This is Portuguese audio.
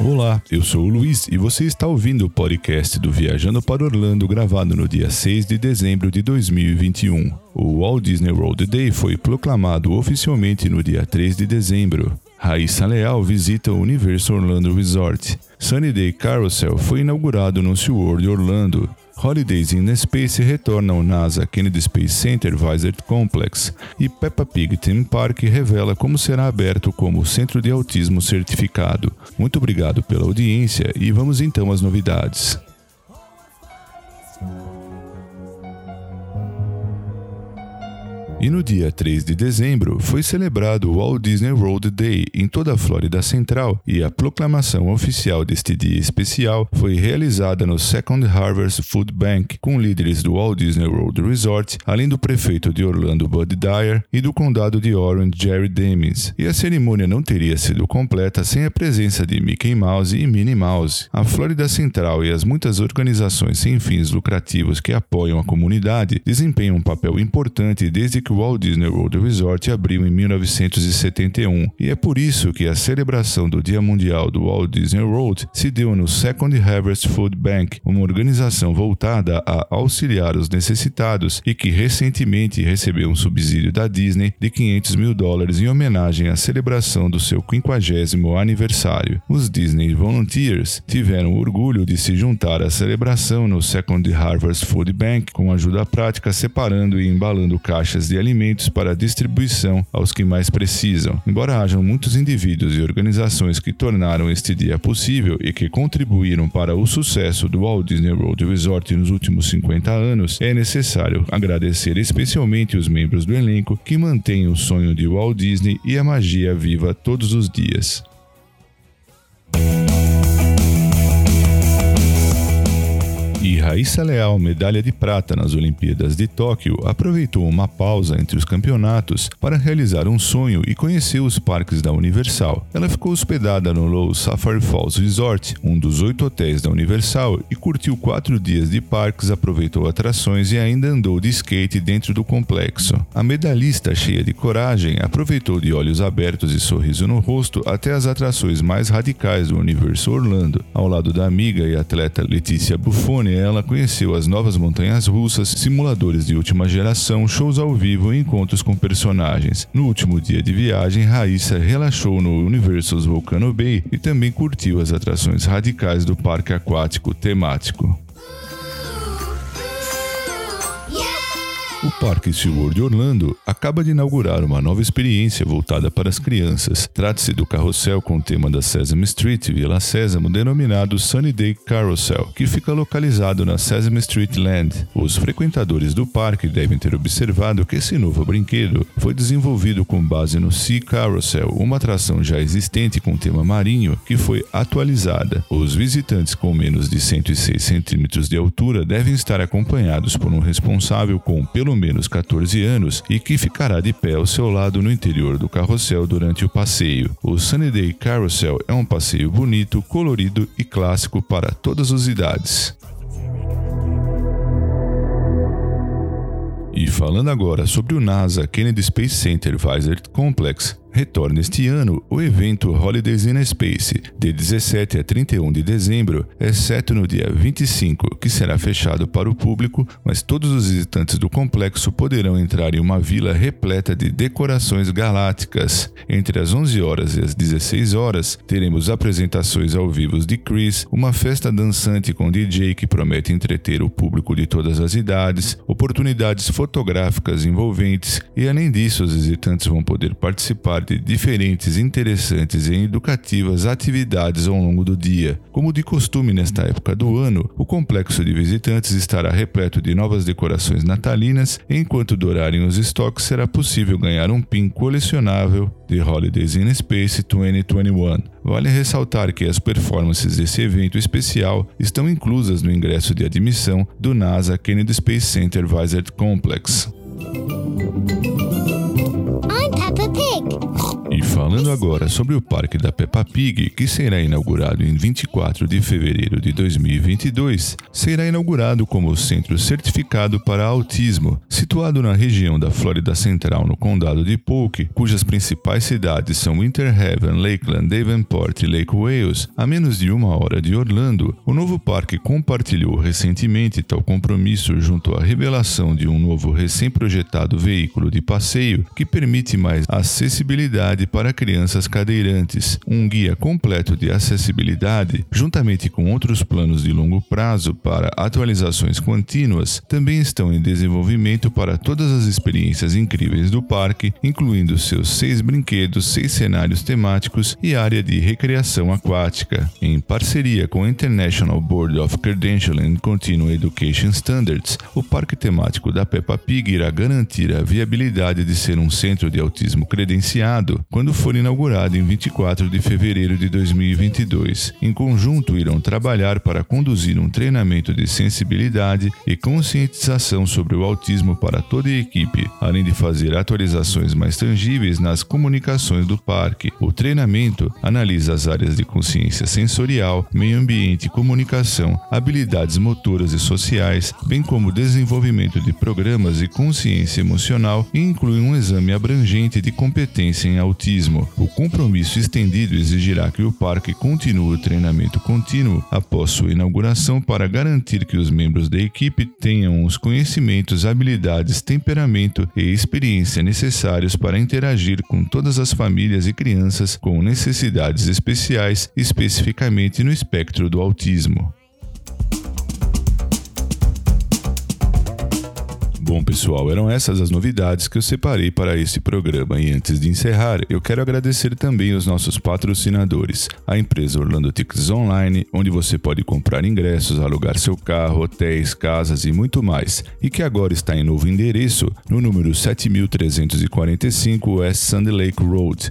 Olá, eu sou o Luiz e você está ouvindo o podcast do Viajando para Orlando gravado no dia 6 de dezembro de 2021. O Walt Disney World Day foi proclamado oficialmente no dia 3 de dezembro. Raíssa Leal visita o Universal Orlando Resort. Sunny Day Carousel foi inaugurado no SeaWorld Orlando. Holidays in Space retorna ao NASA Kennedy Space Center Visit Complex e Peppa Pig Theme Park revela como será aberto como Centro de Autismo Certificado. Muito obrigado pela audiência e vamos então às novidades. E no dia 3 de dezembro foi celebrado o Walt Disney World Day em toda a Flórida Central e a proclamação oficial deste dia especial foi realizada no Second Harvest Food Bank com líderes do Walt Disney World Resort, além do prefeito de Orlando Bud Dyer e do condado de Orange Jerry Demings. E a cerimônia não teria sido completa sem a presença de Mickey Mouse e Minnie Mouse. A Flórida Central e as muitas organizações sem fins lucrativos que apoiam a comunidade desempenham um papel importante desde que o Walt Disney World Resort abriu em 1971, e é por isso que a celebração do Dia Mundial do Walt Disney World se deu no Second Harvest Food Bank, uma organização voltada a auxiliar os necessitados e que recentemente recebeu um subsídio da Disney de 500 mil dólares em homenagem à celebração do seu 50 aniversário. Os Disney Volunteers tiveram orgulho de se juntar à celebração no Second Harvest Food Bank com ajuda prática separando e embalando caixas de alimentos para distribuição aos que mais precisam. Embora hajam muitos indivíduos e organizações que tornaram este dia possível e que contribuíram para o sucesso do Walt Disney World Resort nos últimos 50 anos, é necessário agradecer especialmente os membros do elenco que mantêm o sonho de Walt Disney e a magia viva todos os dias. Raíssa Leal, medalha de prata nas Olimpíadas de Tóquio, aproveitou uma pausa entre os campeonatos para realizar um sonho e conhecer os parques da Universal. Ela ficou hospedada no Low Safari Falls Resort, um dos oito hotéis da Universal, e curtiu quatro dias de parques, aproveitou atrações e ainda andou de skate dentro do complexo. A medalhista, cheia de coragem, aproveitou de olhos abertos e sorriso no rosto até as atrações mais radicais do universo Orlando, ao lado da amiga e atleta Letícia Buffoni ela conheceu as novas montanhas russas, simuladores de última geração, shows ao vivo e encontros com personagens. No último dia de viagem, Raíssa relaxou no Universal's Volcano Bay e também curtiu as atrações radicais do parque aquático temático. O Parque SeaWorld Orlando acaba de inaugurar uma nova experiência voltada para as crianças. Trata-se do carrossel com o tema da Sesame Street Vila Sésamo, denominado Sunny Day Carousel, que fica localizado na Sesame Street Land. Os frequentadores do parque devem ter observado que esse novo brinquedo foi desenvolvido com base no Sea Carousel, uma atração já existente com tema marinho que foi atualizada. Os visitantes com menos de 106 centímetros de altura devem estar acompanhados por um responsável com pelo pelo menos 14 anos e que ficará de pé ao seu lado no interior do carrossel durante o passeio. O Sunny Day Carousel é um passeio bonito, colorido e clássico para todas as idades. E falando agora sobre o NASA Kennedy Space Center Visor Complex, retorna este ano o evento Holidays in Space, de 17 a 31 de dezembro, exceto no dia 25, que será fechado para o público, mas todos os visitantes do complexo poderão entrar em uma vila repleta de decorações galácticas. Entre as 11 horas e as 16 horas, teremos apresentações ao vivo de Chris, uma festa dançante com DJ que promete entreter o público de todas as idades, oportunidades fotográficas envolventes e, além disso, os visitantes vão poder participar diferentes, interessantes e educativas atividades ao longo do dia. Como de costume nesta época do ano, o complexo de visitantes estará repleto de novas decorações natalinas, enquanto durarem os estoques será possível ganhar um pin colecionável de Holidays in Space 2021. Vale ressaltar que as performances desse evento especial estão inclusas no ingresso de admissão do NASA Kennedy Space Center Visit Complex. Falando agora sobre o Parque da Peppa Pig, que será inaugurado em 24 de fevereiro de 2022, será inaugurado como centro certificado para autismo, situado na região da Flórida Central, no condado de Polk, cujas principais cidades são Winter Haven, Lakeland, Davenport e Lake Wales, a menos de uma hora de Orlando. O novo parque compartilhou recentemente tal compromisso junto à revelação de um novo recém-projetado veículo de passeio que permite mais acessibilidade para cadeirantes, um guia completo de acessibilidade, juntamente com outros planos de longo prazo para atualizações contínuas, também estão em desenvolvimento para todas as experiências incríveis do parque, incluindo seus seis brinquedos, seis cenários temáticos e área de recreação aquática. Em parceria com a International Board of Credentialing and Continuing Education Standards, o parque temático da Peppa Pig irá garantir a viabilidade de ser um centro de autismo credenciado quando for inaugurado em 24 de fevereiro de 2022. Em conjunto, irão trabalhar para conduzir um treinamento de sensibilidade e conscientização sobre o autismo para toda a equipe, além de fazer atualizações mais tangíveis nas comunicações do parque. O treinamento analisa as áreas de consciência sensorial, meio ambiente comunicação, habilidades motoras e sociais, bem como desenvolvimento de programas e consciência emocional e inclui um exame abrangente de competência em autismo. O compromisso estendido exigirá que o parque continue o treinamento contínuo após sua inauguração para garantir que os membros da equipe tenham os conhecimentos, habilidades, temperamento e experiência necessários para interagir com todas as famílias e crianças com necessidades especiais, especificamente no espectro do autismo. Bom, pessoal, eram essas as novidades que eu separei para esse programa. E antes de encerrar, eu quero agradecer também os nossos patrocinadores, a empresa Orlando Tickets Online, onde você pode comprar ingressos, alugar seu carro, hotéis, casas e muito mais, e que agora está em novo endereço no número 7345 West Sand Lake Road